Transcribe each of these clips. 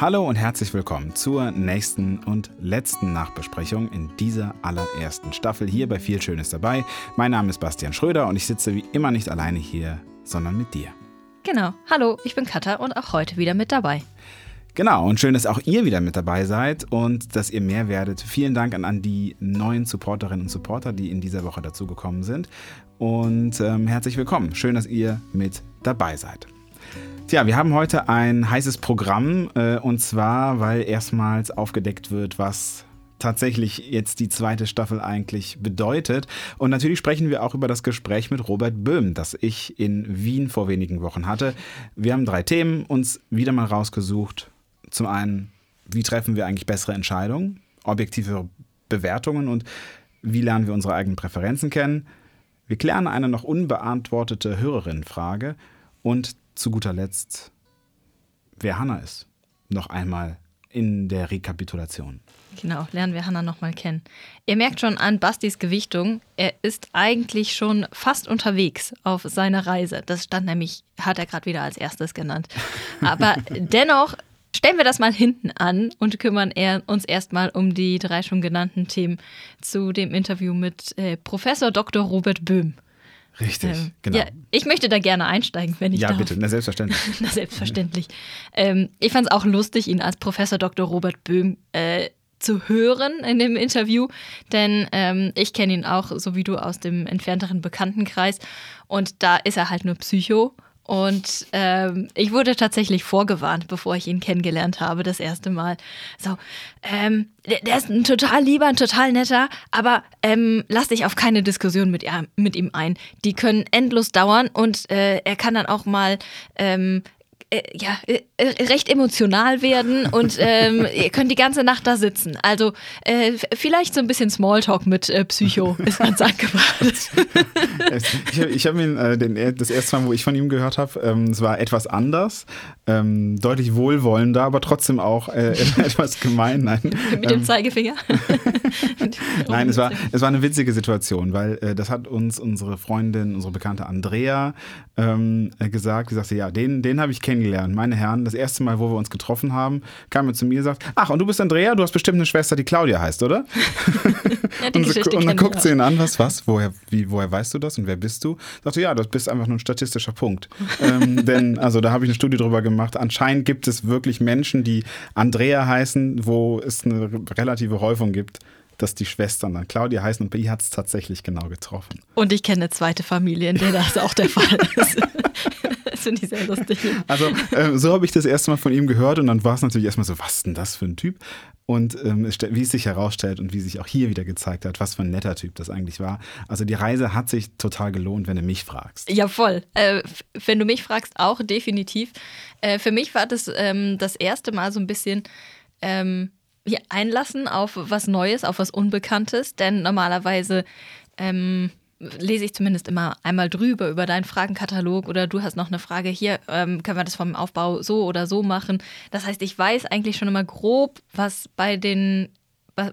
Hallo und herzlich willkommen zur nächsten und letzten Nachbesprechung in dieser allerersten Staffel hier bei Viel Schönes dabei. Mein Name ist Bastian Schröder und ich sitze wie immer nicht alleine hier, sondern mit dir. Genau. Hallo, ich bin Katha und auch heute wieder mit dabei. Genau, und schön, dass auch ihr wieder mit dabei seid und dass ihr mehr werdet. Vielen Dank an, an die neuen Supporterinnen und Supporter, die in dieser Woche dazugekommen sind. Und ähm, herzlich willkommen. Schön, dass ihr mit dabei seid. Tja, wir haben heute ein heißes Programm äh, und zwar, weil erstmals aufgedeckt wird, was tatsächlich jetzt die zweite Staffel eigentlich bedeutet. Und natürlich sprechen wir auch über das Gespräch mit Robert Böhm, das ich in Wien vor wenigen Wochen hatte. Wir haben drei Themen uns wieder mal rausgesucht. Zum einen, wie treffen wir eigentlich bessere Entscheidungen, objektive Bewertungen und wie lernen wir unsere eigenen Präferenzen kennen. Wir klären eine noch unbeantwortete Hörerinnenfrage und zu guter Letzt, wer Hannah ist. Noch einmal in der Rekapitulation. Genau, lernen wir Hannah nochmal kennen. Ihr merkt schon an Bastis Gewichtung, er ist eigentlich schon fast unterwegs auf seiner Reise. Das stand nämlich, hat er gerade wieder als erstes genannt. Aber dennoch stellen wir das mal hinten an und kümmern uns erstmal um die drei schon genannten Themen zu dem Interview mit äh, Professor Dr. Robert Böhm. Richtig, ähm, genau. Ja, ich möchte da gerne einsteigen, wenn ich Ja, darf. bitte, na selbstverständlich. na selbstverständlich. Ähm, ich fand es auch lustig, ihn als Professor Dr. Robert Böhm äh, zu hören in dem Interview, denn ähm, ich kenne ihn auch, so wie du, aus dem entfernteren Bekanntenkreis und da ist er halt nur Psycho und ähm, ich wurde tatsächlich vorgewarnt, bevor ich ihn kennengelernt habe, das erste Mal. So, ähm, der, der, ist ein total lieber, ein total netter, aber ähm, lass dich auf keine Diskussion mit, mit ihm ein. Die können endlos dauern und äh, er kann dann auch mal ähm, äh, ja, äh, recht emotional werden und ähm, ihr könnt die ganze Nacht da sitzen. Also äh, vielleicht so ein bisschen Smalltalk mit äh, Psycho ist ganz angebracht. ich habe hab ihn äh, den, das erste Mal, wo ich von ihm gehört habe, ähm, es war etwas anders, ähm, deutlich wohlwollender, aber trotzdem auch äh, etwas gemein. Nein. Mit dem ähm, Zeigefinger? Nein, es war, es war eine witzige Situation, weil das hat uns unsere Freundin, unsere bekannte Andrea ähm, gesagt. Sie sagte, ja, den, den habe ich kennengelernt kennengelernt. Meine Herren, das erste Mal, wo wir uns getroffen haben, kam er zu mir und sagt, ach, und du bist Andrea, du hast bestimmt eine Schwester, die Claudia heißt, oder? ja, und, so, und dann guckt sie ihn an, was, was, woher, wie, woher weißt du das und wer bist du? Sagte, ja, das bist einfach nur ein statistischer Punkt. ähm, denn, also da habe ich eine Studie drüber gemacht. Anscheinend gibt es wirklich Menschen, die Andrea heißen, wo es eine relative Häufung gibt dass die Schwestern dann Claudia heißen und bei ihr hat es tatsächlich genau getroffen. Und ich kenne eine zweite Familie, in der das auch der Fall ist. das finde ich sehr lustig. Also, äh, so habe ich das erste Mal von ihm gehört und dann war es natürlich erstmal so, was ist denn das für ein Typ? Und ähm, wie es sich herausstellt und wie sich auch hier wieder gezeigt hat, was für ein netter Typ das eigentlich war. Also die Reise hat sich total gelohnt, wenn du mich fragst. Ja, voll. Äh, wenn du mich fragst, auch definitiv. Äh, für mich war das ähm, das erste Mal so ein bisschen ähm, hier einlassen auf was Neues, auf was Unbekanntes. Denn normalerweise ähm, lese ich zumindest immer einmal drüber über deinen Fragenkatalog oder du hast noch eine Frage hier, ähm, können wir das vom Aufbau so oder so machen. Das heißt, ich weiß eigentlich schon immer grob, was bei den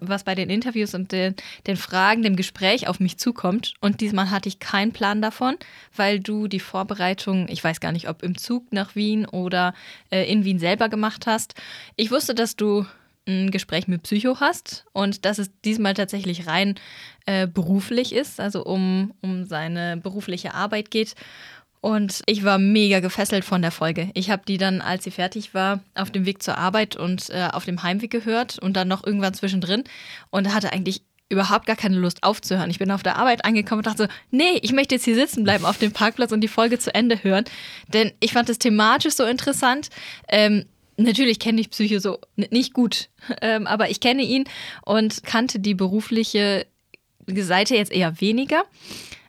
was bei den Interviews und den, den, Fragen, dem Gespräch auf mich zukommt. Und diesmal hatte ich keinen Plan davon, weil du die Vorbereitung, ich weiß gar nicht, ob im Zug nach Wien oder äh, in Wien selber gemacht hast. Ich wusste, dass du ein Gespräch mit Psycho hast und dass es diesmal tatsächlich rein äh, beruflich ist, also um, um seine berufliche Arbeit geht. Und ich war mega gefesselt von der Folge. Ich habe die dann, als sie fertig war, auf dem Weg zur Arbeit und äh, auf dem Heimweg gehört und dann noch irgendwann zwischendrin und hatte eigentlich überhaupt gar keine Lust aufzuhören. Ich bin auf der Arbeit angekommen und dachte so, nee, ich möchte jetzt hier sitzen bleiben auf dem Parkplatz und die Folge zu Ende hören. Denn ich fand es thematisch so interessant. Ähm, Natürlich kenne ich Psycho so nicht gut, ähm, aber ich kenne ihn und kannte die berufliche Seite jetzt eher weniger.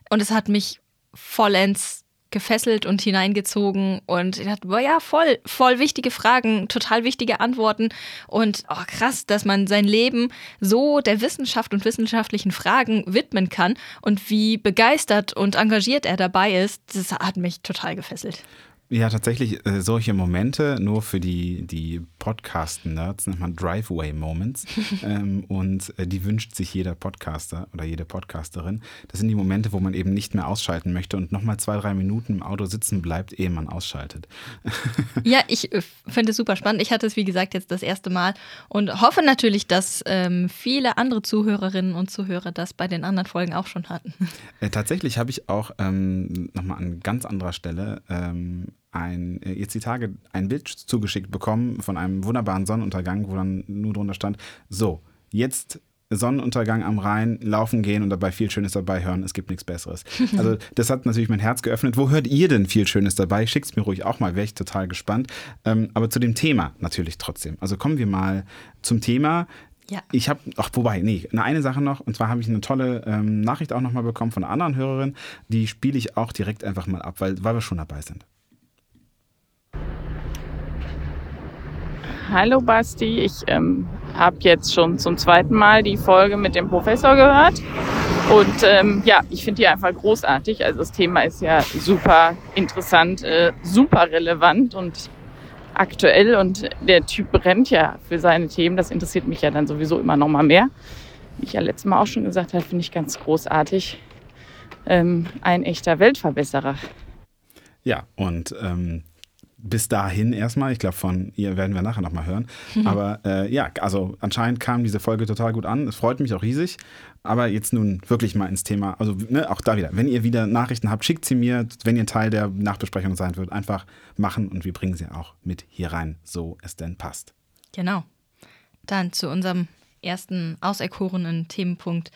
Und es hat mich vollends gefesselt und hineingezogen und ich dachte, boah, ja, voll, voll wichtige Fragen, total wichtige Antworten und oh, krass, dass man sein Leben so der Wissenschaft und wissenschaftlichen Fragen widmen kann und wie begeistert und engagiert er dabei ist, das hat mich total gefesselt. Ja, tatsächlich äh, solche Momente nur für die, die Podcast-Nerds nennt man Driveway-Moments. ähm, und äh, die wünscht sich jeder Podcaster oder jede Podcasterin. Das sind die Momente, wo man eben nicht mehr ausschalten möchte und nochmal zwei, drei Minuten im Auto sitzen bleibt, ehe man ausschaltet. ja, ich äh, finde es super spannend. Ich hatte es, wie gesagt, jetzt das erste Mal und hoffe natürlich, dass ähm, viele andere Zuhörerinnen und Zuhörer das bei den anderen Folgen auch schon hatten. Äh, tatsächlich habe ich auch ähm, nochmal an ganz anderer Stelle ähm, ein, äh, jetzt die Tage ein Bild zugeschickt bekommen von einem wunderbaren Sonnenuntergang, wo dann nur drunter stand, so, jetzt Sonnenuntergang am Rhein, laufen gehen und dabei viel Schönes dabei hören. Es gibt nichts Besseres. Also das hat natürlich mein Herz geöffnet. Wo hört ihr denn viel Schönes dabei? Schickt es mir ruhig auch mal, wäre ich total gespannt. Ähm, aber zu dem Thema natürlich trotzdem. Also kommen wir mal zum Thema. Ja. Ich habe, ach, wobei, nee, eine, eine Sache noch. Und zwar habe ich eine tolle ähm, Nachricht auch nochmal bekommen von einer anderen Hörerin. Die spiele ich auch direkt einfach mal ab, weil, weil wir schon dabei sind. Hallo Basti, ich ähm, habe jetzt schon zum zweiten Mal die Folge mit dem Professor gehört. Und ähm, ja, ich finde die einfach großartig. Also das Thema ist ja super interessant, äh, super relevant und aktuell. Und der Typ brennt ja für seine Themen. Das interessiert mich ja dann sowieso immer noch mal mehr. Wie ich ja letztes Mal auch schon gesagt habe, finde ich ganz großartig. Ähm, ein echter Weltverbesserer. Ja, und ähm, bis dahin erstmal. Ich glaube, von ihr werden wir nachher nochmal hören. Mhm. Aber äh, ja, also anscheinend kam diese Folge total gut an. Es freut mich auch riesig. Aber jetzt nun wirklich mal ins Thema. Also ne, auch da wieder, wenn ihr wieder Nachrichten habt, schickt sie mir. Wenn ihr Teil der Nachbesprechung sein wird, einfach machen und wir bringen sie auch mit hier rein, so es denn passt. Genau. Dann zu unserem ersten auserkorenen Themenpunkt.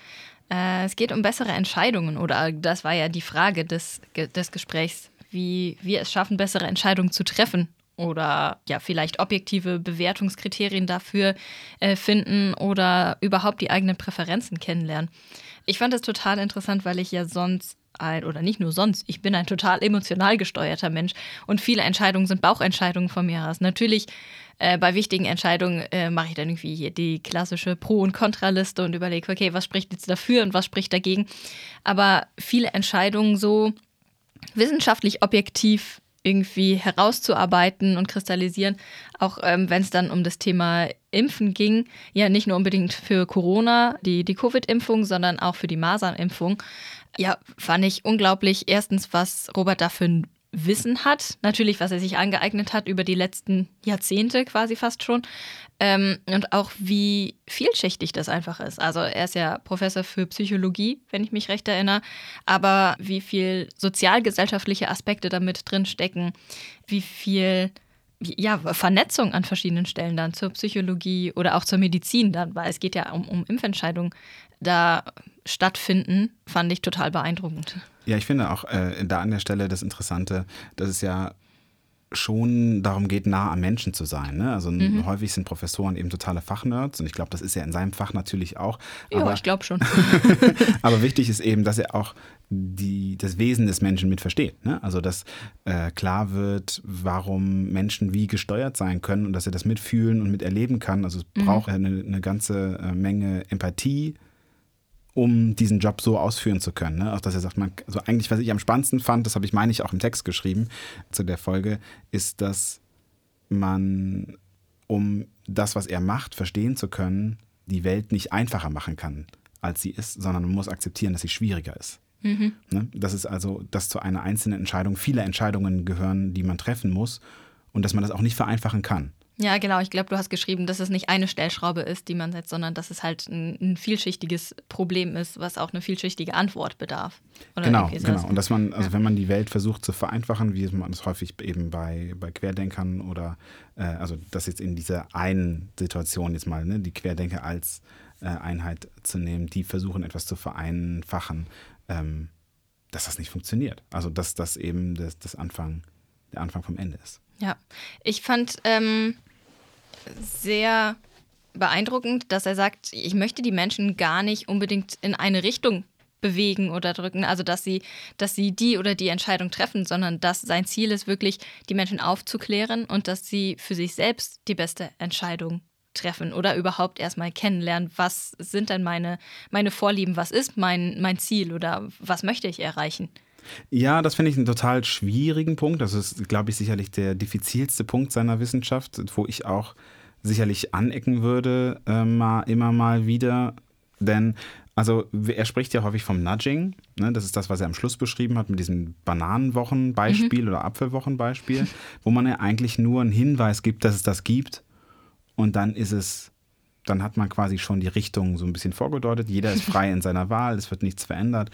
Äh, es geht um bessere Entscheidungen oder das war ja die Frage des, des Gesprächs wie wir es schaffen, bessere Entscheidungen zu treffen oder ja, vielleicht objektive Bewertungskriterien dafür äh, finden oder überhaupt die eigenen Präferenzen kennenlernen. Ich fand das total interessant, weil ich ja sonst ein, oder nicht nur sonst, ich bin ein total emotional gesteuerter Mensch und viele Entscheidungen sind Bauchentscheidungen von mir aus. Natürlich äh, bei wichtigen Entscheidungen äh, mache ich dann irgendwie hier die klassische Pro- und Kontraliste und überlege, okay, was spricht jetzt dafür und was spricht dagegen. Aber viele Entscheidungen so, wissenschaftlich objektiv irgendwie herauszuarbeiten und kristallisieren, auch ähm, wenn es dann um das Thema Impfen ging, ja nicht nur unbedingt für Corona, die, die Covid-Impfung, sondern auch für die Masernimpfung. Ja, fand ich unglaublich, erstens, was Robert da für ein Wissen hat, natürlich, was er sich angeeignet hat über die letzten Jahrzehnte quasi fast schon, ähm, und auch wie vielschichtig das einfach ist. Also er ist ja Professor für Psychologie, wenn ich mich recht erinnere, aber wie viel sozialgesellschaftliche Aspekte damit drin stecken, wie viel ja, Vernetzung an verschiedenen Stellen dann zur Psychologie oder auch zur Medizin dann, weil es geht ja um, um Impfentscheidungen, da stattfinden, fand ich total beeindruckend. Ja, ich finde auch äh, da an der Stelle das Interessante, dass es ja schon darum geht, nah am Menschen zu sein. Ne? Also mhm. häufig sind Professoren eben totale Fachnerds und ich glaube, das ist ja in seinem Fach natürlich auch. Ja, ich glaube schon. aber wichtig ist eben, dass er auch die, das Wesen des Menschen mit versteht. Ne? Also dass äh, klar wird, warum Menschen wie gesteuert sein können und dass er das mitfühlen und miterleben kann. Also es mhm. braucht eine, eine ganze äh, Menge Empathie um diesen Job so ausführen zu können. Ne? Auch dass er sagt, man, also eigentlich, was ich am spannendsten fand, das habe ich, meine ich, auch im Text geschrieben zu der Folge, ist, dass man, um das, was er macht, verstehen zu können, die Welt nicht einfacher machen kann, als sie ist, sondern man muss akzeptieren, dass sie schwieriger ist. Mhm. Ne? Das ist also, dass zu einer einzelnen Entscheidung viele Entscheidungen gehören, die man treffen muss und dass man das auch nicht vereinfachen kann. Ja, genau. Ich glaube, du hast geschrieben, dass es nicht eine Stellschraube ist, die man setzt, sondern dass es halt ein, ein vielschichtiges Problem ist, was auch eine vielschichtige Antwort bedarf. Oder genau, genau. Und dass man, also ja. wenn man die Welt versucht zu vereinfachen, wie man es häufig eben bei, bei Querdenkern oder, äh, also das jetzt in dieser einen Situation jetzt mal, ne, die Querdenker als äh, Einheit zu nehmen, die versuchen etwas zu vereinfachen, ähm, dass das nicht funktioniert. Also dass das eben das, das Anfang, der Anfang vom Ende ist. Ja, ich fand ähm, sehr beeindruckend, dass er sagt, ich möchte die Menschen gar nicht unbedingt in eine Richtung bewegen oder drücken, also dass sie, dass sie die oder die Entscheidung treffen, sondern dass sein Ziel ist wirklich, die Menschen aufzuklären und dass sie für sich selbst die beste Entscheidung treffen oder überhaupt erstmal kennenlernen, was sind denn meine, meine Vorlieben, was ist mein, mein Ziel oder was möchte ich erreichen. Ja, das finde ich einen total schwierigen Punkt. Das ist, glaube ich, sicherlich der diffizilste Punkt seiner Wissenschaft, wo ich auch sicherlich anecken würde, äh, mal, immer mal wieder. Denn, also, er spricht ja häufig vom Nudging. Ne? Das ist das, was er am Schluss beschrieben hat mit diesem Bananenwochenbeispiel mhm. oder Apfelwochenbeispiel, wo man ja eigentlich nur einen Hinweis gibt, dass es das gibt. Und dann ist es dann hat man quasi schon die Richtung so ein bisschen vorgedeutet. Jeder ist frei in seiner Wahl, es wird nichts verändert.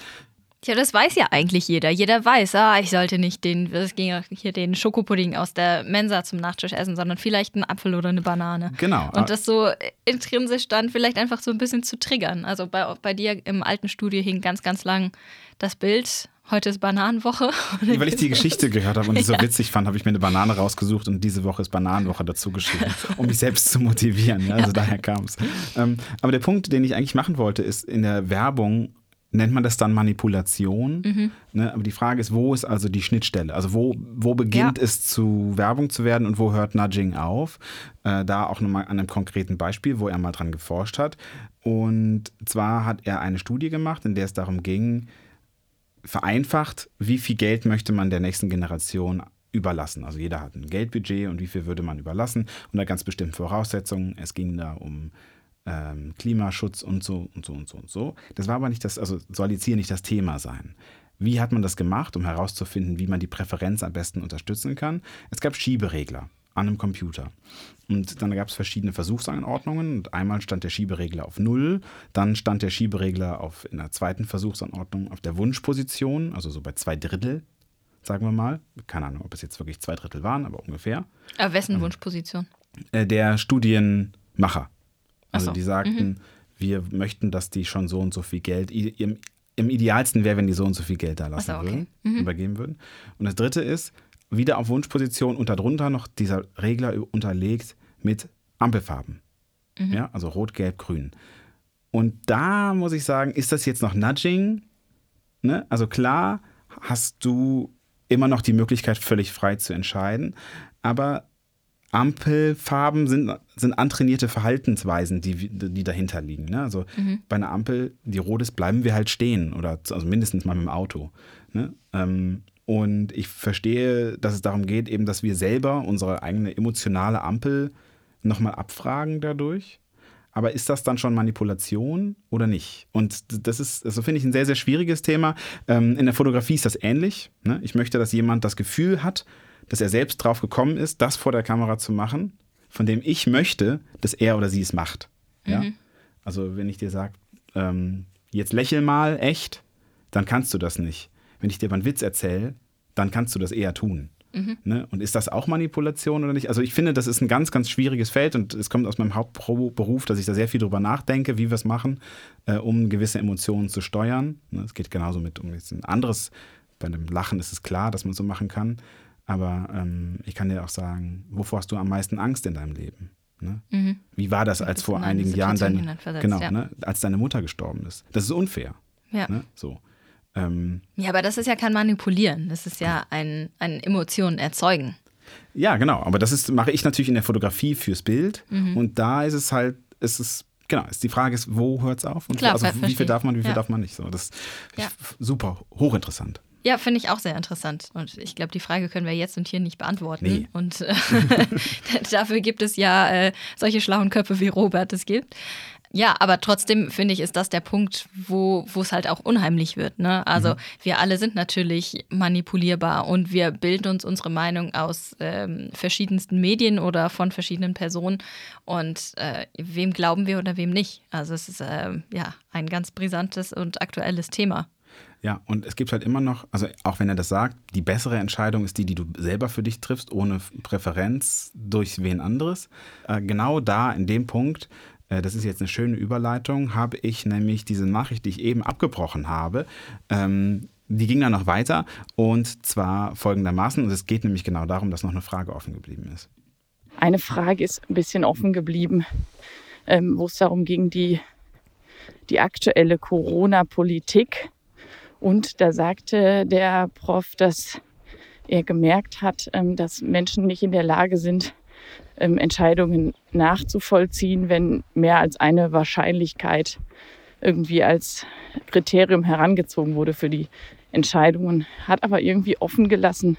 Ja, das weiß ja eigentlich jeder. Jeder weiß, ah, ich sollte nicht den, das ging hier den Schokopudding aus der Mensa zum Nachtisch essen, sondern vielleicht einen Apfel oder eine Banane. Genau. Und das so intrinsisch dann vielleicht einfach so ein bisschen zu triggern. Also bei, bei dir im alten Studio hing ganz, ganz lang das Bild. Heute ist Bananenwoche. Weil ich die Geschichte gehört habe und die so ja. witzig fand, habe ich mir eine Banane rausgesucht und diese Woche ist Bananenwoche dazu geschrieben, um mich selbst zu motivieren. Ja, also ja. daher kam es. Ähm, aber der Punkt, den ich eigentlich machen wollte, ist in der Werbung nennt man das dann Manipulation. Mhm. Ne? Aber die Frage ist, wo ist also die Schnittstelle? Also wo, wo beginnt ja. es zu Werbung zu werden und wo hört Nudging auf? Äh, da auch nochmal an einem konkreten Beispiel, wo er mal dran geforscht hat. Und zwar hat er eine Studie gemacht, in der es darum ging, vereinfacht, wie viel Geld möchte man der nächsten Generation überlassen. Also jeder hat ein Geldbudget und wie viel würde man überlassen unter ganz bestimmten Voraussetzungen. Es ging da um ähm, Klimaschutz und so und so und so und so. Das war aber nicht das, also soll jetzt hier nicht das Thema sein. Wie hat man das gemacht, um herauszufinden, wie man die Präferenz am besten unterstützen kann? Es gab Schieberegler an einem Computer. Und dann gab es verschiedene Versuchsanordnungen. Und einmal stand der Schieberegler auf Null, dann stand der Schieberegler auf, in der zweiten Versuchsanordnung auf der Wunschposition, also so bei zwei Drittel, sagen wir mal. Keine Ahnung, ob es jetzt wirklich zwei Drittel waren, aber ungefähr. Aber wessen ähm, Wunschposition? Äh, der Studienmacher. Also so. die sagten, mhm. wir möchten, dass die schon so und so viel Geld, im, im idealsten wäre, wenn die so und so viel Geld da lassen so, okay. würden, mhm. übergeben würden. Und das dritte ist, wieder auf Wunschposition und darunter noch dieser Regler unterlegt mit Ampelfarben. Mhm. Ja, also rot, gelb, grün. Und da muss ich sagen, ist das jetzt noch Nudging? Ne? Also klar hast du immer noch die Möglichkeit, völlig frei zu entscheiden, aber Ampelfarben sind, sind antrainierte Verhaltensweisen, die, die dahinter liegen. Ne? Also mhm. bei einer Ampel, die rot ist, bleiben wir halt stehen oder also mindestens mal mit dem Auto. Ne? Ähm, und ich verstehe, dass es darum geht, eben, dass wir selber unsere eigene emotionale Ampel nochmal abfragen dadurch. Aber ist das dann schon Manipulation oder nicht? Und das ist, also finde ich, ein sehr, sehr schwieriges Thema. Ähm, in der Fotografie ist das ähnlich. Ne? Ich möchte, dass jemand das Gefühl hat, dass er selbst drauf gekommen ist, das vor der Kamera zu machen, von dem ich möchte, dass er oder sie es macht. Ja? Mhm. Also wenn ich dir sage, ähm, jetzt lächel mal echt, dann kannst du das nicht. Wenn ich dir aber einen Witz erzähle, dann kannst du das eher tun. Mhm. Ne? Und ist das auch Manipulation oder nicht? Also ich finde, das ist ein ganz, ganz schwieriges Feld und es kommt aus meinem Hauptberuf, dass ich da sehr viel drüber nachdenke, wie wir es machen, äh, um gewisse Emotionen zu steuern. Ne? Es geht genauso mit um ein anderes, bei einem Lachen ist es klar, dass man so machen kann. Aber ähm, ich kann dir auch sagen, wovor hast du am meisten Angst in deinem Leben? Ne? Mhm. Wie war das, als vor einigen Jahren deine, genau, ja. ne, als deine Mutter gestorben ist? Das ist unfair. Ja. Ne? So. Ähm, ja, aber das ist ja kein Manipulieren. Das ist ja ein, ein Emotionen erzeugen. Ja, genau. Aber das ist, mache ich natürlich in der Fotografie fürs Bild. Mhm. Und da ist es halt, ist es genau, ist die Frage ist, wo hört es auf und Klar, also, wie viel darf man, wie viel ja. darf man nicht. So, das ist ja. super hochinteressant. Ja, finde ich auch sehr interessant. Und ich glaube, die Frage können wir jetzt und hier nicht beantworten. Nee. Und äh, dafür gibt es ja äh, solche schlauen Köpfe wie Robert es gibt. Ja, aber trotzdem finde ich, ist das der Punkt, wo es halt auch unheimlich wird. Ne? Also mhm. wir alle sind natürlich manipulierbar und wir bilden uns unsere Meinung aus ähm, verschiedensten Medien oder von verschiedenen Personen. Und äh, wem glauben wir oder wem nicht? Also es ist äh, ja ein ganz brisantes und aktuelles Thema. Ja, und es gibt halt immer noch, also auch wenn er das sagt, die bessere Entscheidung ist die, die du selber für dich triffst, ohne Präferenz durch wen anderes. Äh, genau da, in dem Punkt, äh, das ist jetzt eine schöne Überleitung, habe ich nämlich diese Nachricht, die ich eben abgebrochen habe, ähm, die ging dann noch weiter und zwar folgendermaßen, und es geht nämlich genau darum, dass noch eine Frage offen geblieben ist. Eine Frage ist ein bisschen offen geblieben, ähm, wo es darum ging, die, die aktuelle Corona-Politik und da sagte der Prof, dass er gemerkt hat, ähm, dass Menschen nicht in der Lage sind, ähm, Entscheidungen nachzuvollziehen, wenn mehr als eine Wahrscheinlichkeit irgendwie als Kriterium herangezogen wurde für die Entscheidungen, hat aber irgendwie offen gelassen,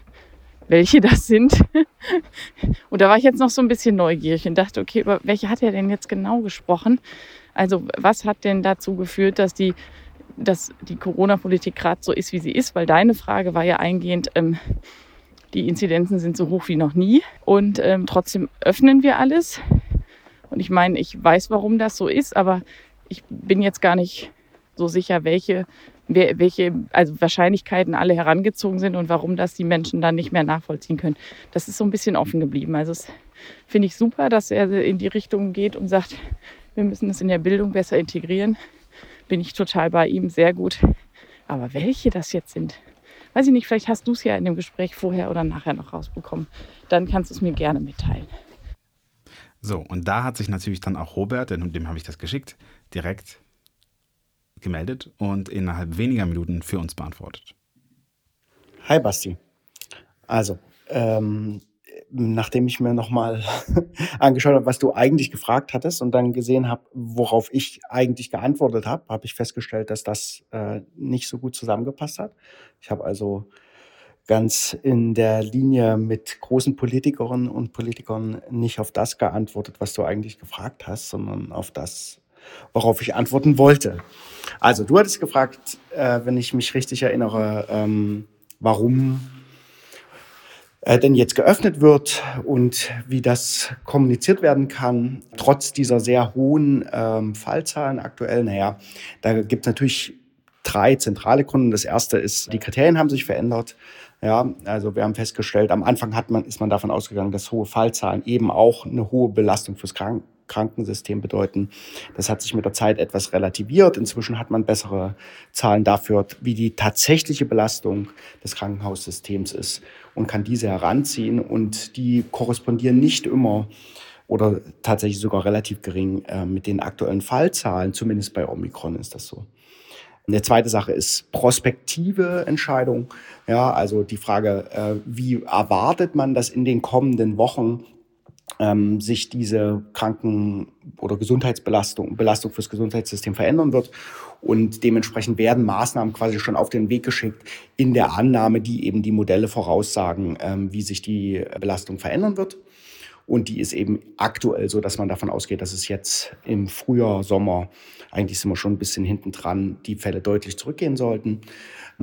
welche das sind. und da war ich jetzt noch so ein bisschen neugierig und dachte, okay, über welche hat er denn jetzt genau gesprochen? Also was hat denn dazu geführt, dass die, dass die Corona-Politik gerade so ist, wie sie ist? Weil deine Frage war ja eingehend, ähm, die Inzidenzen sind so hoch wie noch nie und ähm, trotzdem öffnen wir alles. Und ich meine, ich weiß, warum das so ist, aber ich bin jetzt gar nicht so sicher, welche, welche also Wahrscheinlichkeiten alle herangezogen sind und warum das die Menschen dann nicht mehr nachvollziehen können. Das ist so ein bisschen offen geblieben. Also das finde ich super, dass er in die Richtung geht und sagt, wir müssen das in der Bildung besser integrieren. Bin ich total bei ihm, sehr gut. Aber welche das jetzt sind, weiß ich nicht, vielleicht hast du es ja in dem Gespräch vorher oder nachher noch rausbekommen. Dann kannst du es mir gerne mitteilen. So, und da hat sich natürlich dann auch Robert, denn dem habe ich das geschickt, direkt gemeldet und innerhalb weniger Minuten für uns beantwortet. Hi Basti. Also, ähm, nachdem ich mir nochmal angeschaut habe, was du eigentlich gefragt hattest und dann gesehen habe, worauf ich eigentlich geantwortet habe, habe ich festgestellt, dass das äh, nicht so gut zusammengepasst hat. Ich habe also ganz in der Linie mit großen Politikerinnen und Politikern nicht auf das geantwortet, was du eigentlich gefragt hast, sondern auf das, worauf ich antworten wollte. Also du hattest gefragt, äh, wenn ich mich richtig erinnere, ähm, warum äh, denn jetzt geöffnet wird und wie das kommuniziert werden kann, trotz dieser sehr hohen ähm, Fallzahlen aktuell. Naja, da gibt es natürlich drei zentrale Gründe. Das erste ist, die Kriterien haben sich verändert. Ja, also wir haben festgestellt, am Anfang hat man, ist man davon ausgegangen, dass hohe Fallzahlen eben auch eine hohe Belastung fürs Kranken Krankensystem bedeuten. Das hat sich mit der Zeit etwas relativiert. Inzwischen hat man bessere Zahlen dafür, wie die tatsächliche Belastung des Krankenhaussystems ist und kann diese heranziehen. Und die korrespondieren nicht immer oder tatsächlich sogar relativ gering äh, mit den aktuellen Fallzahlen. Zumindest bei Omikron ist das so. Eine zweite Sache ist prospektive Entscheidung. Ja, also die Frage, äh, wie erwartet man, dass in den kommenden Wochen ähm, sich diese Kranken- oder Gesundheitsbelastung, Belastung fürs Gesundheitssystem verändern wird. Und dementsprechend werden Maßnahmen quasi schon auf den Weg geschickt in der Annahme, die eben die Modelle voraussagen, ähm, wie sich die Belastung verändern wird. Und die ist eben aktuell so, dass man davon ausgeht, dass es jetzt im Frühjahr, Sommer, eigentlich sind wir schon ein bisschen hinten dran, die Fälle deutlich zurückgehen sollten.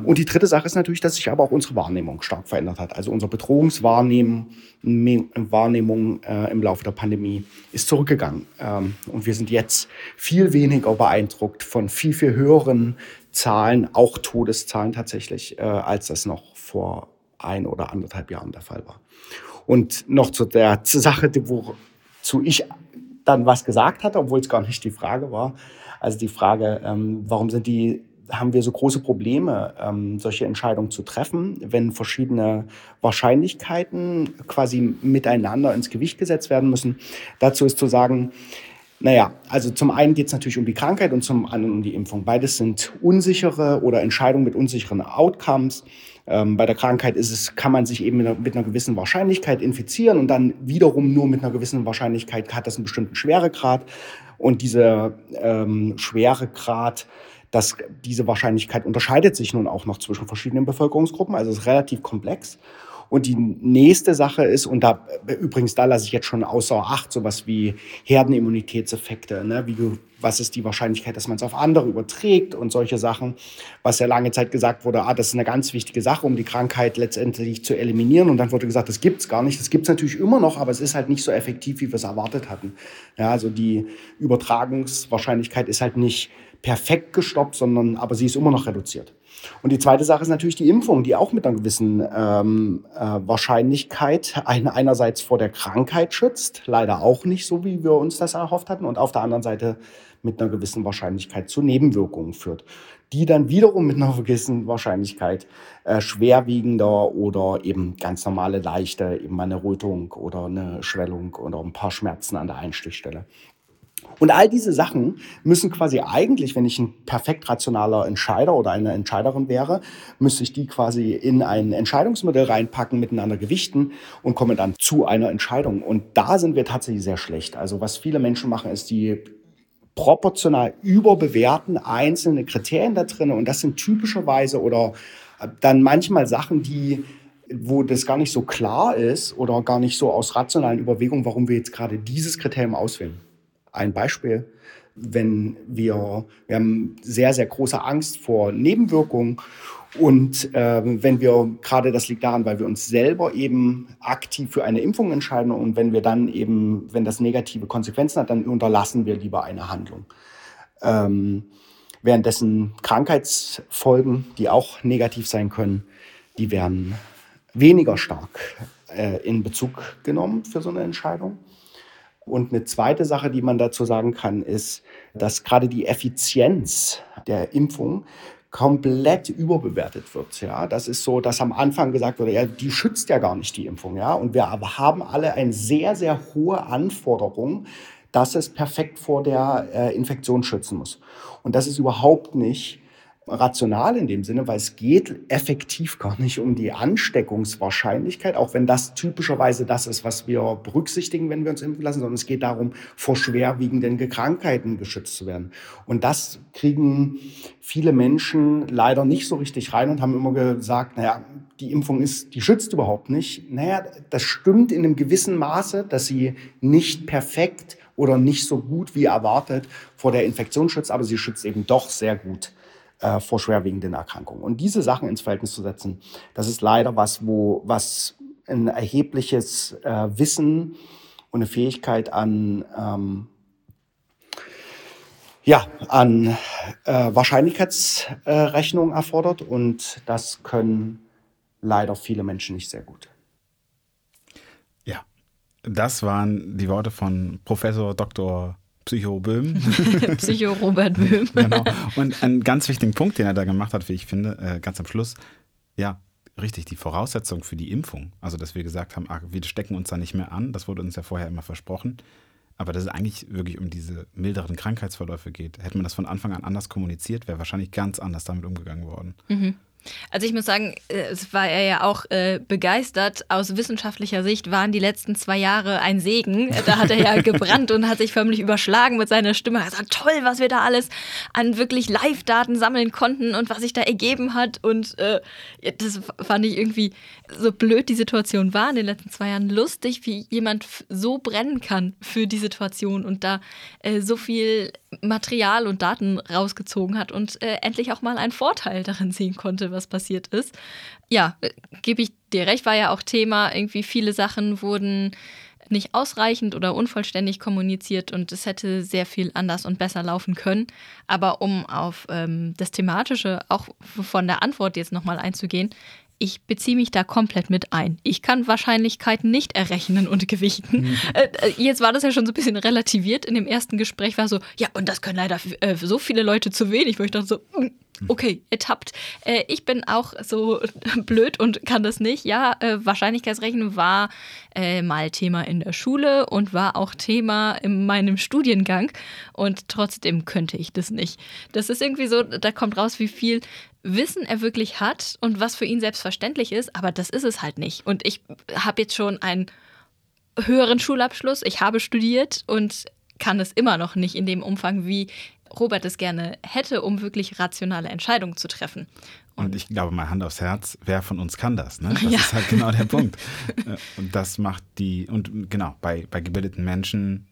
Und die dritte Sache ist natürlich, dass sich aber auch unsere Wahrnehmung stark verändert hat. Also unsere Bedrohungswahrnehmung Wahrnehmung, äh, im Laufe der Pandemie ist zurückgegangen. Ähm, und wir sind jetzt viel weniger beeindruckt von viel, viel höheren Zahlen, auch Todeszahlen tatsächlich, äh, als das noch vor ein oder anderthalb Jahren der Fall war. Und noch zu der Sache, wozu ich dann was gesagt hatte, obwohl es gar nicht die Frage war. Also die Frage, ähm, warum sind die, haben wir so große Probleme, ähm, solche Entscheidungen zu treffen, wenn verschiedene Wahrscheinlichkeiten quasi miteinander ins Gewicht gesetzt werden müssen. Dazu ist zu sagen, naja, also zum einen geht es natürlich um die Krankheit und zum anderen um die Impfung. Beides sind unsichere oder Entscheidungen mit unsicheren Outcomes. Ähm, bei der Krankheit ist es, kann man sich eben mit einer, mit einer, gewissen Wahrscheinlichkeit infizieren und dann wiederum nur mit einer gewissen Wahrscheinlichkeit hat das einen bestimmten Schweregrad. Und dieser ähm, Schweregrad, das, diese Wahrscheinlichkeit unterscheidet sich nun auch noch zwischen verschiedenen Bevölkerungsgruppen, also es ist relativ komplex. Und die nächste Sache ist, und da übrigens, da lasse ich jetzt schon außer Acht sowas wie Herdenimmunitätseffekte, ne? wie was ist die Wahrscheinlichkeit, dass man es auf andere überträgt und solche Sachen, was ja lange Zeit gesagt wurde, ah, das ist eine ganz wichtige Sache, um die Krankheit letztendlich zu eliminieren. Und dann wurde gesagt, das gibt's gar nicht. Das gibt's natürlich immer noch, aber es ist halt nicht so effektiv, wie wir es erwartet hatten. Ja, also die Übertragungswahrscheinlichkeit ist halt nicht perfekt gestoppt, sondern aber sie ist immer noch reduziert. Und die zweite Sache ist natürlich die Impfung, die auch mit einer gewissen ähm, äh, Wahrscheinlichkeit eine, einerseits vor der Krankheit schützt, leider auch nicht so, wie wir uns das erhofft hatten, und auf der anderen Seite mit einer gewissen Wahrscheinlichkeit zu Nebenwirkungen führt, die dann wiederum mit einer gewissen Wahrscheinlichkeit äh, schwerwiegender oder eben ganz normale leichte, eben eine Rötung oder eine Schwellung oder ein paar Schmerzen an der Einstichstelle und all diese Sachen müssen quasi eigentlich, wenn ich ein perfekt rationaler Entscheider oder eine Entscheiderin wäre, müsste ich die quasi in ein Entscheidungsmodell reinpacken, miteinander gewichten und komme dann zu einer Entscheidung. Und da sind wir tatsächlich sehr schlecht. Also was viele Menschen machen, ist die proportional überbewerten einzelne Kriterien da drin. Und das sind typischerweise oder dann manchmal Sachen, die wo das gar nicht so klar ist oder gar nicht so aus rationalen Überlegungen, warum wir jetzt gerade dieses Kriterium auswählen. Ein Beispiel, wenn wir, wir haben sehr, sehr große Angst vor Nebenwirkungen und äh, wenn wir, gerade das liegt daran, weil wir uns selber eben aktiv für eine Impfung entscheiden und wenn wir dann eben, wenn das negative Konsequenzen hat, dann unterlassen wir lieber eine Handlung. Ähm, währenddessen Krankheitsfolgen, die auch negativ sein können, die werden weniger stark äh, in Bezug genommen für so eine Entscheidung. Und eine zweite Sache, die man dazu sagen kann, ist, dass gerade die Effizienz der Impfung komplett überbewertet wird. Ja, das ist so, dass am Anfang gesagt wurde, ja, die schützt ja gar nicht die Impfung. Ja, und wir haben alle eine sehr, sehr hohe Anforderung, dass es perfekt vor der äh, Infektion schützen muss. Und das ist überhaupt nicht rational in dem Sinne, weil es geht effektiv gar nicht um die Ansteckungswahrscheinlichkeit, auch wenn das typischerweise das ist, was wir berücksichtigen, wenn wir uns impfen lassen, sondern es geht darum, vor schwerwiegenden Krankheiten geschützt zu werden. Und das kriegen viele Menschen leider nicht so richtig rein und haben immer gesagt, naja, die Impfung ist, die schützt überhaupt nicht. Naja, das stimmt in einem gewissen Maße, dass sie nicht perfekt oder nicht so gut wie erwartet vor der Infektion schützt, aber sie schützt eben doch sehr gut äh, vor schwerwiegenden Erkrankungen. Und diese Sachen ins Verhältnis zu setzen, das ist leider was, wo was ein erhebliches äh, Wissen und eine Fähigkeit an ähm, ja, an äh, Wahrscheinlichkeitsrechnung erfordert und das können leider viele Menschen nicht sehr gut. Ja, das waren die Worte von Professor Dr. Psycho Böhm. Psycho Robert Böhm. genau. Und einen ganz wichtigen Punkt, den er da gemacht hat, wie ich finde, äh, ganz am Schluss, ja, richtig, die Voraussetzung für die Impfung. Also, dass wir gesagt haben, ach, wir stecken uns da nicht mehr an, das wurde uns ja vorher immer versprochen. Aber dass es eigentlich wirklich um diese milderen Krankheitsverläufe geht. Hätte man das von Anfang an anders kommuniziert, wäre wahrscheinlich ganz anders damit umgegangen worden. Mhm. Also ich muss sagen, äh, es war er ja auch äh, begeistert. Aus wissenschaftlicher Sicht waren die letzten zwei Jahre ein Segen. Da hat er ja gebrannt und hat sich förmlich überschlagen mit seiner Stimme. Er sagt, toll, was wir da alles an wirklich Live-Daten sammeln konnten und was sich da ergeben hat. Und äh, das fand ich irgendwie so blöd, die Situation war in den letzten zwei Jahren. Lustig, wie jemand so brennen kann für die Situation und da äh, so viel Material und Daten rausgezogen hat und äh, endlich auch mal einen Vorteil darin sehen konnte, was passiert ist. Ja, äh, gebe ich dir recht, war ja auch Thema. Irgendwie viele Sachen wurden nicht ausreichend oder unvollständig kommuniziert und es hätte sehr viel anders und besser laufen können. Aber um auf ähm, das Thematische auch von der Antwort jetzt nochmal einzugehen, ich beziehe mich da komplett mit ein. Ich kann Wahrscheinlichkeiten nicht errechnen und gewichten. Mhm. Äh, äh, jetzt war das ja schon so ein bisschen relativiert. In dem ersten Gespräch war so, ja, und das können leider äh, so viele Leute zu wenig, wo ich dachte so, mm, okay, ertappt. Äh, ich bin auch so blöd und kann das nicht. Ja, äh, Wahrscheinlichkeitsrechnen war äh, mal Thema in der Schule und war auch Thema in meinem Studiengang und trotzdem könnte ich das nicht. Das ist irgendwie so, da kommt raus, wie viel Wissen er wirklich hat und was für ihn selbstverständlich ist, aber das ist es halt nicht. Und ich habe jetzt schon einen höheren Schulabschluss, ich habe studiert und kann es immer noch nicht in dem Umfang, wie Robert es gerne hätte, um wirklich rationale Entscheidungen zu treffen. Und, und ich glaube, mal Hand aufs Herz, wer von uns kann das? Ne? Das ja. ist halt genau der Punkt. Äh, und das macht die, und genau, bei, bei gebildeten Menschen,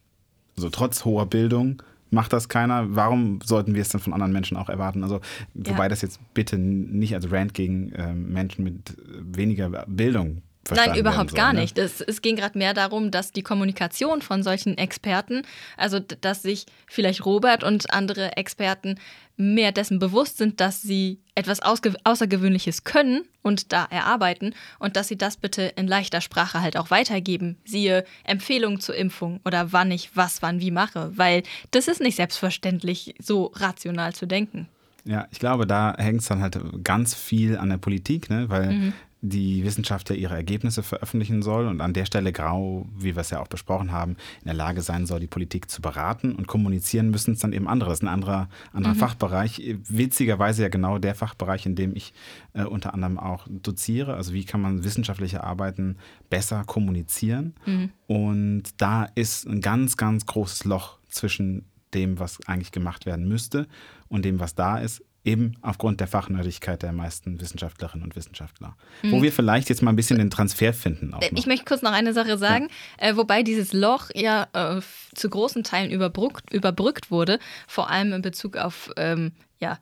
so trotz hoher Bildung, macht das keiner. Warum sollten wir es dann von anderen Menschen auch erwarten? Also, wobei ja. das jetzt bitte nicht als Rant gegen äh, Menschen mit weniger Bildung Nein, überhaupt soll, gar ne? nicht. Es, es ging gerade mehr darum, dass die Kommunikation von solchen Experten, also dass sich vielleicht Robert und andere Experten mehr dessen bewusst sind, dass sie etwas Außergewöhnliches können und da erarbeiten und dass sie das bitte in leichter Sprache halt auch weitergeben. Siehe Empfehlungen zur Impfung oder wann ich was wann wie mache, weil das ist nicht selbstverständlich, so rational zu denken. Ja, ich glaube, da hängt es dann halt ganz viel an der Politik, ne? weil mhm die Wissenschaft ja ihre Ergebnisse veröffentlichen soll und an der Stelle Grau, wie wir es ja auch besprochen haben, in der Lage sein soll, die Politik zu beraten und kommunizieren müssen es dann eben andere. Das ist ein anderer, anderer mhm. Fachbereich. Witzigerweise ja genau der Fachbereich, in dem ich äh, unter anderem auch doziere. Also wie kann man wissenschaftliche Arbeiten besser kommunizieren? Mhm. Und da ist ein ganz, ganz großes Loch zwischen dem, was eigentlich gemacht werden müsste und dem, was da ist Eben aufgrund der Fachnördigkeit der meisten Wissenschaftlerinnen und Wissenschaftler. Mhm. Wo wir vielleicht jetzt mal ein bisschen den Transfer finden. Äh, ich möchte kurz noch eine Sache sagen, ja. äh, wobei dieses Loch ja äh, zu großen Teilen überbrückt, überbrückt wurde, vor allem in Bezug auf ähm, ja,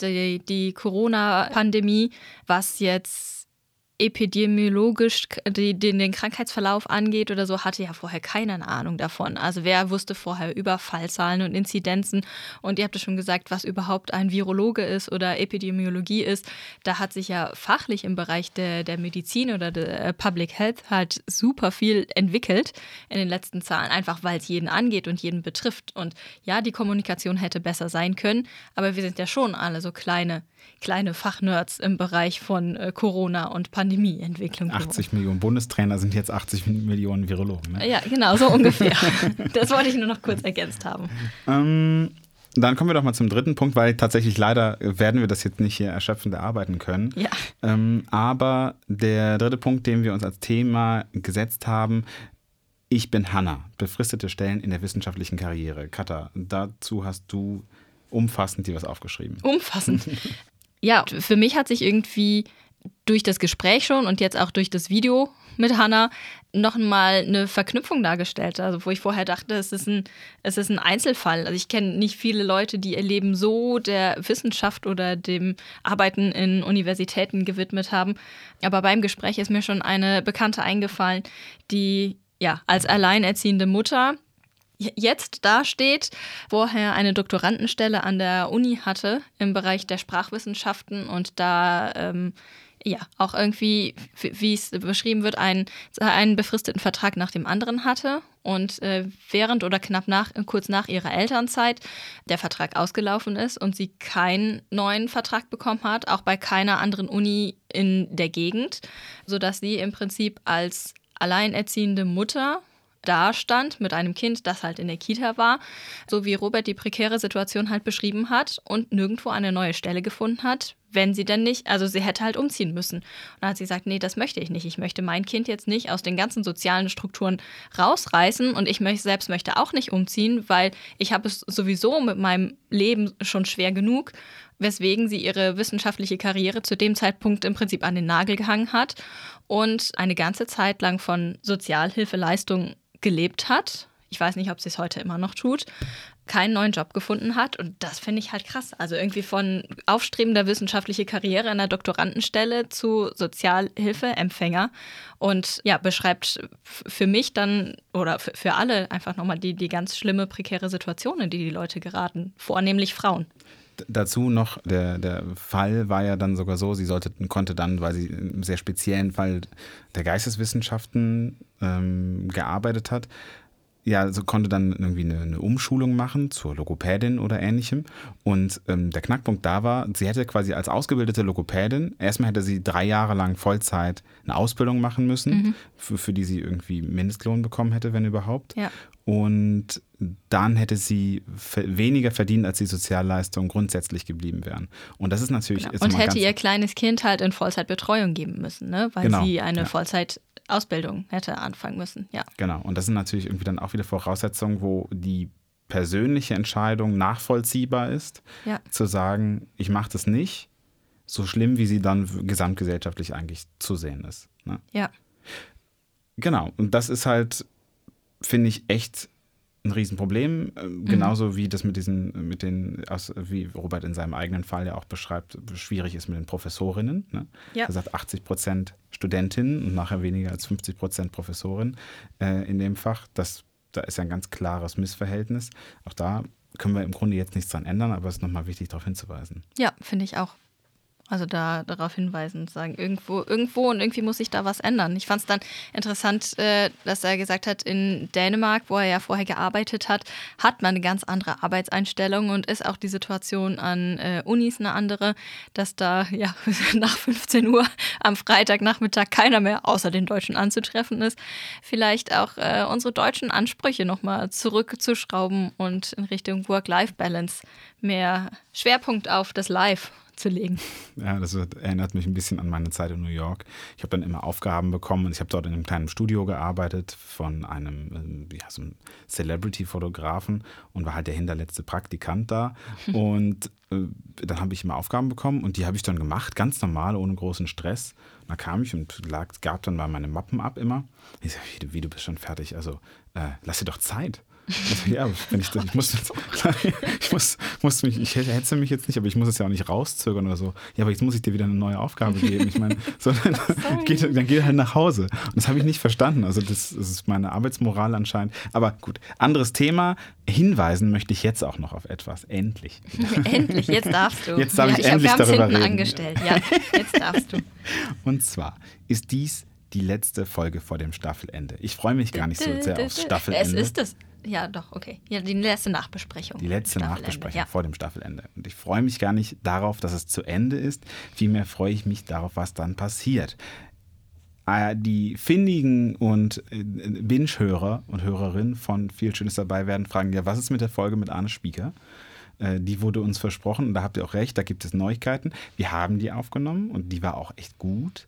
die, die Corona-Pandemie, was jetzt epidemiologisch den Krankheitsverlauf angeht oder so, hatte ja vorher keine Ahnung davon. Also wer wusste vorher über Fallzahlen und Inzidenzen und ihr habt es schon gesagt, was überhaupt ein Virologe ist oder Epidemiologie ist. Da hat sich ja fachlich im Bereich der, der Medizin oder der äh, Public Health halt super viel entwickelt in den letzten Zahlen, einfach weil es jeden angeht und jeden betrifft. Und ja, die Kommunikation hätte besser sein können, aber wir sind ja schon alle so kleine, kleine Fachnerds im Bereich von äh, Corona und Pandemie. Pandemieentwicklung. 80 Millionen Bundestrainer sind jetzt 80 Millionen Virologen. Ne? Ja, genau, so ungefähr. das wollte ich nur noch kurz ergänzt haben. Ähm, dann kommen wir doch mal zum dritten Punkt, weil tatsächlich leider werden wir das jetzt nicht hier erschöpfend erarbeiten können. Ja. Ähm, aber der dritte Punkt, den wir uns als Thema gesetzt haben, ich bin Hanna, befristete Stellen in der wissenschaftlichen Karriere. Katha, dazu hast du umfassend dir was aufgeschrieben. Umfassend. ja, für mich hat sich irgendwie durch das Gespräch schon und jetzt auch durch das Video mit Hannah noch mal eine Verknüpfung dargestellt. Also wo ich vorher dachte, es ist ein, es ist ein Einzelfall. Also ich kenne nicht viele Leute, die ihr Leben so der Wissenschaft oder dem Arbeiten in Universitäten gewidmet haben. Aber beim Gespräch ist mir schon eine Bekannte eingefallen, die ja als alleinerziehende Mutter jetzt dasteht, vorher eine Doktorandenstelle an der Uni hatte im Bereich der Sprachwissenschaften und da ähm, ja, auch irgendwie, wie es beschrieben wird, einen, einen befristeten Vertrag nach dem anderen hatte und äh, während oder knapp nach, kurz nach ihrer Elternzeit der Vertrag ausgelaufen ist und sie keinen neuen Vertrag bekommen hat, auch bei keiner anderen Uni in der Gegend, sodass sie im Prinzip als alleinerziehende Mutter dastand mit einem Kind, das halt in der Kita war, so wie Robert die prekäre Situation halt beschrieben hat und nirgendwo eine neue Stelle gefunden hat, wenn sie denn nicht, also sie hätte halt umziehen müssen. Und dann hat sie gesagt, nee, das möchte ich nicht. Ich möchte mein Kind jetzt nicht aus den ganzen sozialen Strukturen rausreißen und ich möchte, selbst möchte auch nicht umziehen, weil ich habe es sowieso mit meinem Leben schon schwer genug, weswegen sie ihre wissenschaftliche Karriere zu dem Zeitpunkt im Prinzip an den Nagel gehangen hat und eine ganze Zeit lang von Sozialhilfeleistungen gelebt hat. Ich weiß nicht, ob sie es heute immer noch tut, keinen neuen Job gefunden hat. Und das finde ich halt krass. Also irgendwie von aufstrebender wissenschaftliche Karriere an der Doktorandenstelle zu Sozialhilfeempfänger. Und ja, beschreibt für mich dann oder für alle einfach nochmal die, die ganz schlimme, prekäre Situation, in die die Leute geraten, vornehmlich Frauen dazu noch, der, der Fall war ja dann sogar so, sie sollte, konnte dann, weil sie im sehr speziellen Fall der Geisteswissenschaften ähm, gearbeitet hat, ja, so konnte dann irgendwie eine, eine, Umschulung machen zur Logopädin oder ähnlichem. Und ähm, der Knackpunkt da war, sie hätte quasi als ausgebildete Logopädin, erstmal hätte sie drei Jahre lang Vollzeit eine Ausbildung machen müssen, mhm. für, für die sie irgendwie Mindestlohn bekommen hätte, wenn überhaupt. Ja. Und dann hätte sie weniger verdient, als die Sozialleistungen grundsätzlich geblieben wären. Und das ist natürlich. Genau. Und hätte ihr kleines Kind halt in Vollzeitbetreuung geben müssen, ne? weil genau. sie eine ja. Vollzeit Ausbildung hätte anfangen müssen, ja. Genau, und das sind natürlich irgendwie dann auch wieder Voraussetzungen, wo die persönliche Entscheidung nachvollziehbar ist, ja. zu sagen, ich mache das nicht, so schlimm, wie sie dann gesamtgesellschaftlich eigentlich zu sehen ist. Ne? Ja. Genau, und das ist halt, finde ich, echt ein Riesenproblem, äh, mhm. genauso wie das mit diesen, mit den, wie Robert in seinem eigenen Fall ja auch beschreibt, schwierig ist mit den Professorinnen. Ne? Ja. Er sagt 80 Prozent Studentinnen und nachher weniger als 50 Prozent Professorinnen äh, in dem Fach. Das, da ist ja ein ganz klares Missverhältnis. Auch da können wir im Grunde jetzt nichts dran ändern, aber es ist nochmal wichtig, darauf hinzuweisen. Ja, finde ich auch. Also da darauf hinweisen und sagen, irgendwo, irgendwo und irgendwie muss sich da was ändern. Ich fand es dann interessant, äh, dass er gesagt hat, in Dänemark, wo er ja vorher gearbeitet hat, hat man eine ganz andere Arbeitseinstellung und ist auch die Situation an äh, Unis eine andere, dass da ja nach 15 Uhr am Freitagnachmittag keiner mehr außer den Deutschen anzutreffen ist. Vielleicht auch äh, unsere deutschen Ansprüche nochmal zurückzuschrauben und in Richtung Work-Life-Balance mehr Schwerpunkt auf das Live zu legen. Ja, das erinnert mich ein bisschen an meine Zeit in New York. Ich habe dann immer Aufgaben bekommen und ich habe dort in einem kleinen Studio gearbeitet von einem ja, so einem Celebrity-Fotografen und war halt der hinterletzte Praktikant da. Und äh, dann habe ich immer Aufgaben bekommen und die habe ich dann gemacht, ganz normal, ohne großen Stress. Und da kam ich und lag, gab dann mal meine Mappen ab immer. Ich sage, wie, wie, du bist schon fertig, also äh, lass dir doch Zeit. Also, ja, wenn ich, ich muss, ich muss, muss mich, ich hetze mich jetzt nicht, aber ich muss es ja auch nicht rauszögern oder so. Ja, aber jetzt muss ich dir wieder eine neue Aufgabe geben. Ich meine, so, dann, geht, dann geht halt nach Hause. Und das habe ich nicht verstanden. Also das, das, ist meine Arbeitsmoral anscheinend. Aber gut, anderes Thema. Hinweisen möchte ich jetzt auch noch auf etwas. Endlich. endlich, jetzt darfst du. Jetzt darf ja, ich, ich endlich hab, darüber hinten reden. angestellt. Ja, jetzt darfst du. Und zwar ist dies die letzte Folge vor dem Staffelende. Ich freue mich gar nicht so sehr aufs Staffelende. Es ist es. Ja, doch, okay. Ja, die letzte Nachbesprechung. Die letzte Staffelende, Nachbesprechung ja. vor dem Staffelende. Und ich freue mich gar nicht darauf, dass es zu Ende ist. Vielmehr freue ich mich darauf, was dann passiert. Äh, Die findigen und äh, Binge-Hörer und Hörerinnen von Viel Schönes dabei werden fragen, ja, was ist mit der Folge mit Arne Spieker? Äh, Die wurde uns versprochen und da habt ihr auch recht, da gibt es Neuigkeiten. Wir haben die aufgenommen und die war auch echt gut.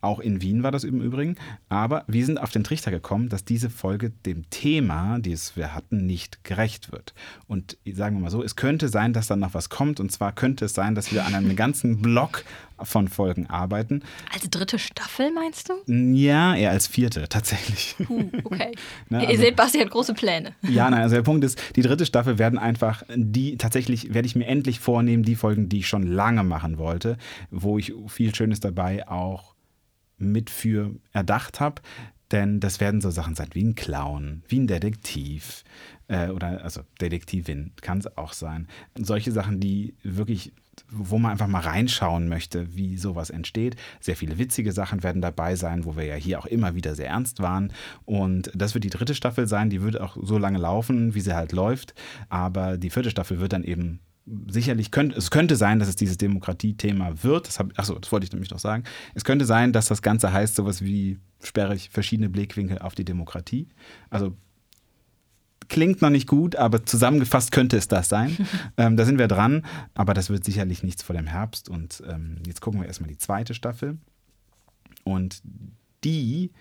Auch in Wien war das im Übrigen. Aber wir sind auf den Trichter gekommen, dass diese Folge dem Thema, das wir hatten, nicht gerecht wird. Und sagen wir mal so, es könnte sein, dass dann noch was kommt. Und zwar könnte es sein, dass wir an einem ganzen Block von Folgen arbeiten. Also dritte Staffel, meinst du? Ja, eher als vierte, tatsächlich. Puh, okay. Ne, Ihr also- seht, Basti hat große Pläne. Ja, nein, also der Punkt ist, die dritte Staffel werden einfach die, tatsächlich werde ich mir endlich vornehmen, die Folgen, die ich schon lange machen wollte, wo ich viel Schönes dabei auch mit für erdacht habe. Denn das werden so Sachen sein wie ein Clown, wie ein Detektiv äh, oder also Detektivin kann es auch sein. Solche Sachen, die wirklich, wo man einfach mal reinschauen möchte, wie sowas entsteht. Sehr viele witzige Sachen werden dabei sein, wo wir ja hier auch immer wieder sehr ernst waren. Und das wird die dritte Staffel sein, die wird auch so lange laufen, wie sie halt läuft. Aber die vierte Staffel wird dann eben sicherlich könnte es könnte sein, dass es dieses Demokratie-Thema wird. Das hab, achso, das wollte ich nämlich noch sagen. Es könnte sein, dass das Ganze heißt sowas wie sperre ich verschiedene Blickwinkel auf die Demokratie. Also klingt noch nicht gut, aber zusammengefasst könnte es das sein. ähm, da sind wir dran, aber das wird sicherlich nichts vor dem Herbst. Und ähm, jetzt gucken wir erstmal die zweite Staffel. Und die,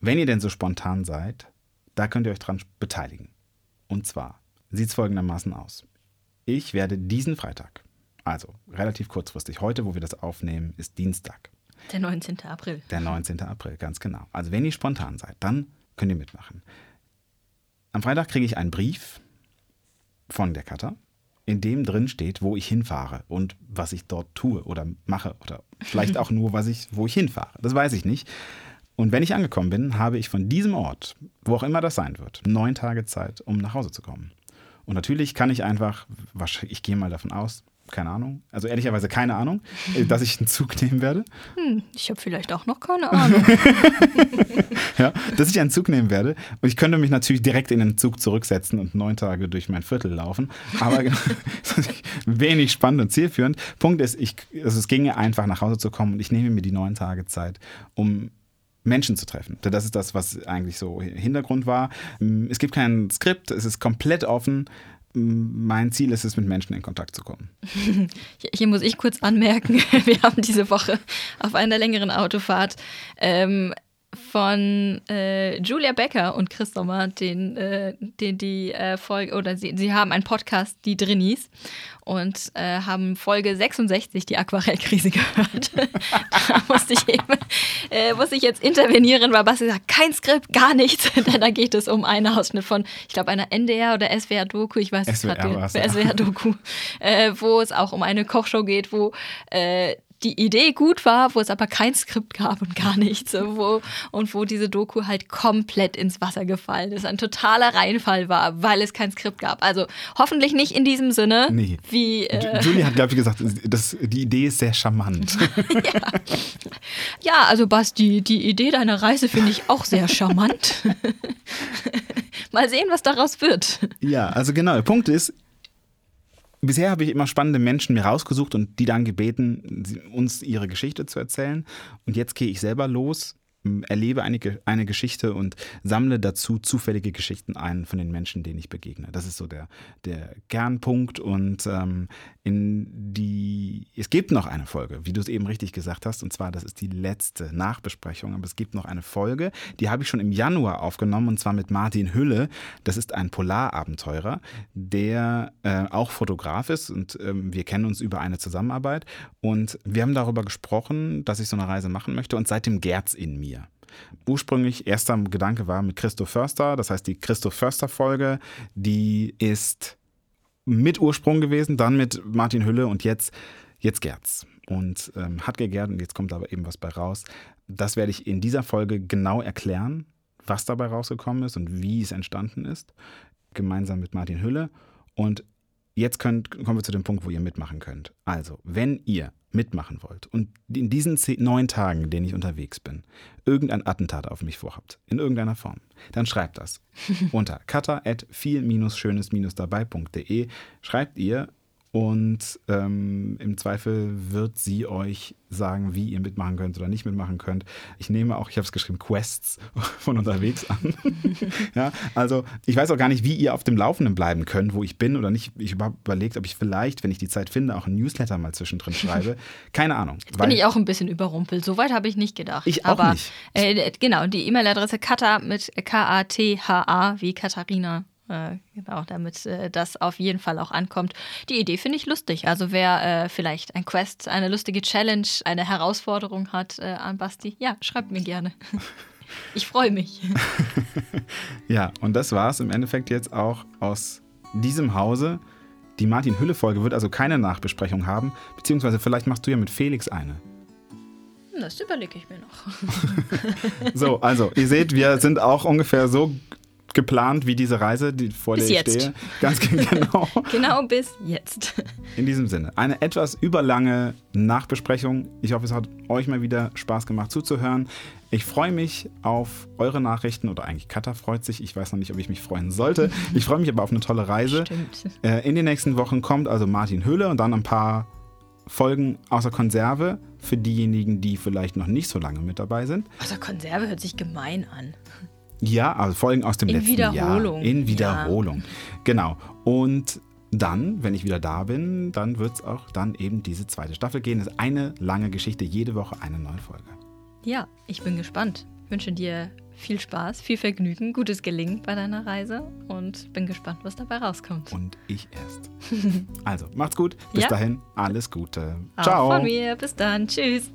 wenn ihr denn so spontan seid, da könnt ihr euch dran beteiligen. Und zwar sieht es folgendermaßen aus. Ich werde diesen Freitag, also relativ kurzfristig, heute, wo wir das aufnehmen, ist Dienstag, Der 19. April. der 19. April, ganz genau. Also wenn ihr spontan seid, dann könnt ihr mitmachen. Am Freitag kriege ich einen Brief von der Katha, in dem drin steht, wo ich hinfahre und was ich dort tue oder mache oder vielleicht auch nur, was ich, wo ich hinfahre. Das weiß ich nicht. Und wenn ich angekommen bin, habe ich von diesem Ort, wo auch immer das sein wird, neun Tage Zeit, um nach Hause zu kommen. Und natürlich kann ich einfach, ich gehe mal davon aus, keine Ahnung, also ehrlicherweise keine Ahnung, äh, dass ich einen Zug nehmen werde. Hm, ich habe vielleicht auch noch keine Ahnung. ja, dass ich einen Zug nehmen werde. Und ich könnte mich natürlich direkt in den Zug zurücksetzen und neun Tage durch mein Viertel laufen. Aber wenig spannend und zielführend. Punkt ist, ich, also es ginge einfach nach Hause zu kommen und ich nehme mir die neun Tage Zeit, um Menschen zu treffen. Das ist das, was eigentlich so Hintergrund war. Es gibt kein Skript, es ist komplett offen. Mein Ziel ist es, mit Menschen in Kontakt zu kommen. Hier- Hier muss ich kurz anmerken, wir haben diese Woche auf einer längeren Autofahrt ähm, von äh, Julia Becker und Chris Sommer den, äh, den die äh, Folge, oder sie, sie haben einen Podcast, die Drinnies, und äh, haben Folge 66, die Aquarellkrise, gehört. da musste ich eben, äh, musste ich jetzt intervenieren, weil Basti sagt, kein Skript, gar nichts, denn da geht es um einen Ausschnitt von, ich glaube, einer NDR oder SWR-Doku, ich weiß es SWR gerade. SWR-Doku, äh, wo es auch um eine Kochshow geht, wo die Idee gut war, wo es aber kein Skript gab und gar nichts. Wo, und wo diese Doku halt komplett ins Wasser gefallen ist. Ein totaler Reinfall war, weil es kein Skript gab. Also hoffentlich nicht in diesem Sinne, Nee. wie. Äh, Julie hat, glaube ich, gesagt, das, die Idee ist sehr charmant. ja, also Basti, die Idee deiner Reise finde ich auch sehr charmant. Mal sehen, was daraus wird. Ja, also genau. Der Punkt ist, bisher habe ich immer spannende Menschen mir rausgesucht und die dann gebeten, uns ihre Geschichte zu erzählen. Und jetzt gehe ich selber los erlebe eine, eine Geschichte und sammle dazu zufällige Geschichten ein von den Menschen, denen ich begegne. Das ist so der, der Kernpunkt. Und ähm, in die, es gibt noch eine Folge, wie du es eben richtig gesagt hast, und zwar, das ist die letzte Nachbesprechung, aber es gibt noch eine Folge, die habe ich schon im Januar aufgenommen, und zwar mit Martin Hülle. Das ist ein Polarabenteurer, der äh, auch Fotograf ist und ähm, wir kennen uns über eine Zusammenarbeit. Und wir haben darüber gesprochen, dass ich so eine Reise machen möchte und seitdem gärt's in mir. Ursprünglich erster Gedanke war mit Christoph Förster, das heißt die Christoph Förster Folge, die ist mit Ursprung gewesen, dann mit Martin Hülle und jetzt, jetzt Gerz. Und ähm, hat gegärt und jetzt kommt aber eben was bei raus. Das werde ich in dieser Folge genau erklären, was dabei rausgekommen ist und wie es entstanden ist, gemeinsam mit Martin Hülle. Und jetzt könnt, kommen wir zu dem Punkt, wo ihr mitmachen könnt. Also, wenn ihr mitmachen wollt und in diesen zehn, neun Tagen, in denen ich unterwegs bin, irgendein Attentat auf mich vorhabt, in irgendeiner Form, dann schreibt das unter cutter.viel-schönes-dabei.de. Schreibt ihr und ähm, im Zweifel wird sie euch sagen, wie ihr mitmachen könnt oder nicht mitmachen könnt. Ich nehme auch, ich habe es geschrieben, Quests von unterwegs an. ja, also ich weiß auch gar nicht, wie ihr auf dem Laufenden bleiben könnt, wo ich bin oder nicht. Ich habe überlegt, ob ich vielleicht, wenn ich die Zeit finde, auch ein Newsletter mal zwischendrin schreibe. Keine Ahnung. Jetzt bin ich auch ein bisschen überrumpelt. Soweit habe ich nicht gedacht. Ich auch Aber, nicht. Äh, genau, die E-Mail-Adresse kata mit K-A-T-H-A wie Katharina äh, genau, damit äh, das auf jeden Fall auch ankommt. Die Idee finde ich lustig. Also wer äh, vielleicht ein Quest, eine lustige Challenge, eine Herausforderung hat äh, an Basti, ja, schreibt mir gerne. ich freue mich. ja, und das war es im Endeffekt jetzt auch aus diesem Hause. Die Martin-Hülle-Folge wird also keine Nachbesprechung haben, beziehungsweise vielleicht machst du ja mit Felix eine. Das überlege ich mir noch. so, also, ihr seht, wir sind auch ungefähr so geplant wie diese Reise, die vor bis der jetzt. ich stehe. Ganz genau. genau bis jetzt. In diesem Sinne, eine etwas überlange Nachbesprechung. Ich hoffe, es hat euch mal wieder Spaß gemacht zuzuhören. Ich freue mich auf eure Nachrichten oder eigentlich Katha freut sich. Ich weiß noch nicht, ob ich mich freuen sollte. Ich freue mich aber auf eine tolle Reise. Stimmt. Äh, in den nächsten Wochen kommt also Martin Höhle und dann ein paar Folgen außer Konserve für diejenigen, die vielleicht noch nicht so lange mit dabei sind. Also Konserve hört sich gemein an. Ja, also Folgen aus dem In letzten Wiederholung, Jahr. In ja. Wiederholung. Genau. Und dann, wenn ich wieder da bin, dann wird es auch dann eben diese zweite Staffel gehen. Das ist eine lange Geschichte, jede Woche eine neue Folge. Ja, ich bin gespannt. Ich wünsche dir viel Spaß, viel Vergnügen, gutes Gelingen bei deiner Reise und bin gespannt, was dabei rauskommt. Und ich erst. also, macht's gut. Bis Ja. dahin, alles Gute. Auch Ciao. von mir. Bis dann. Tschüss.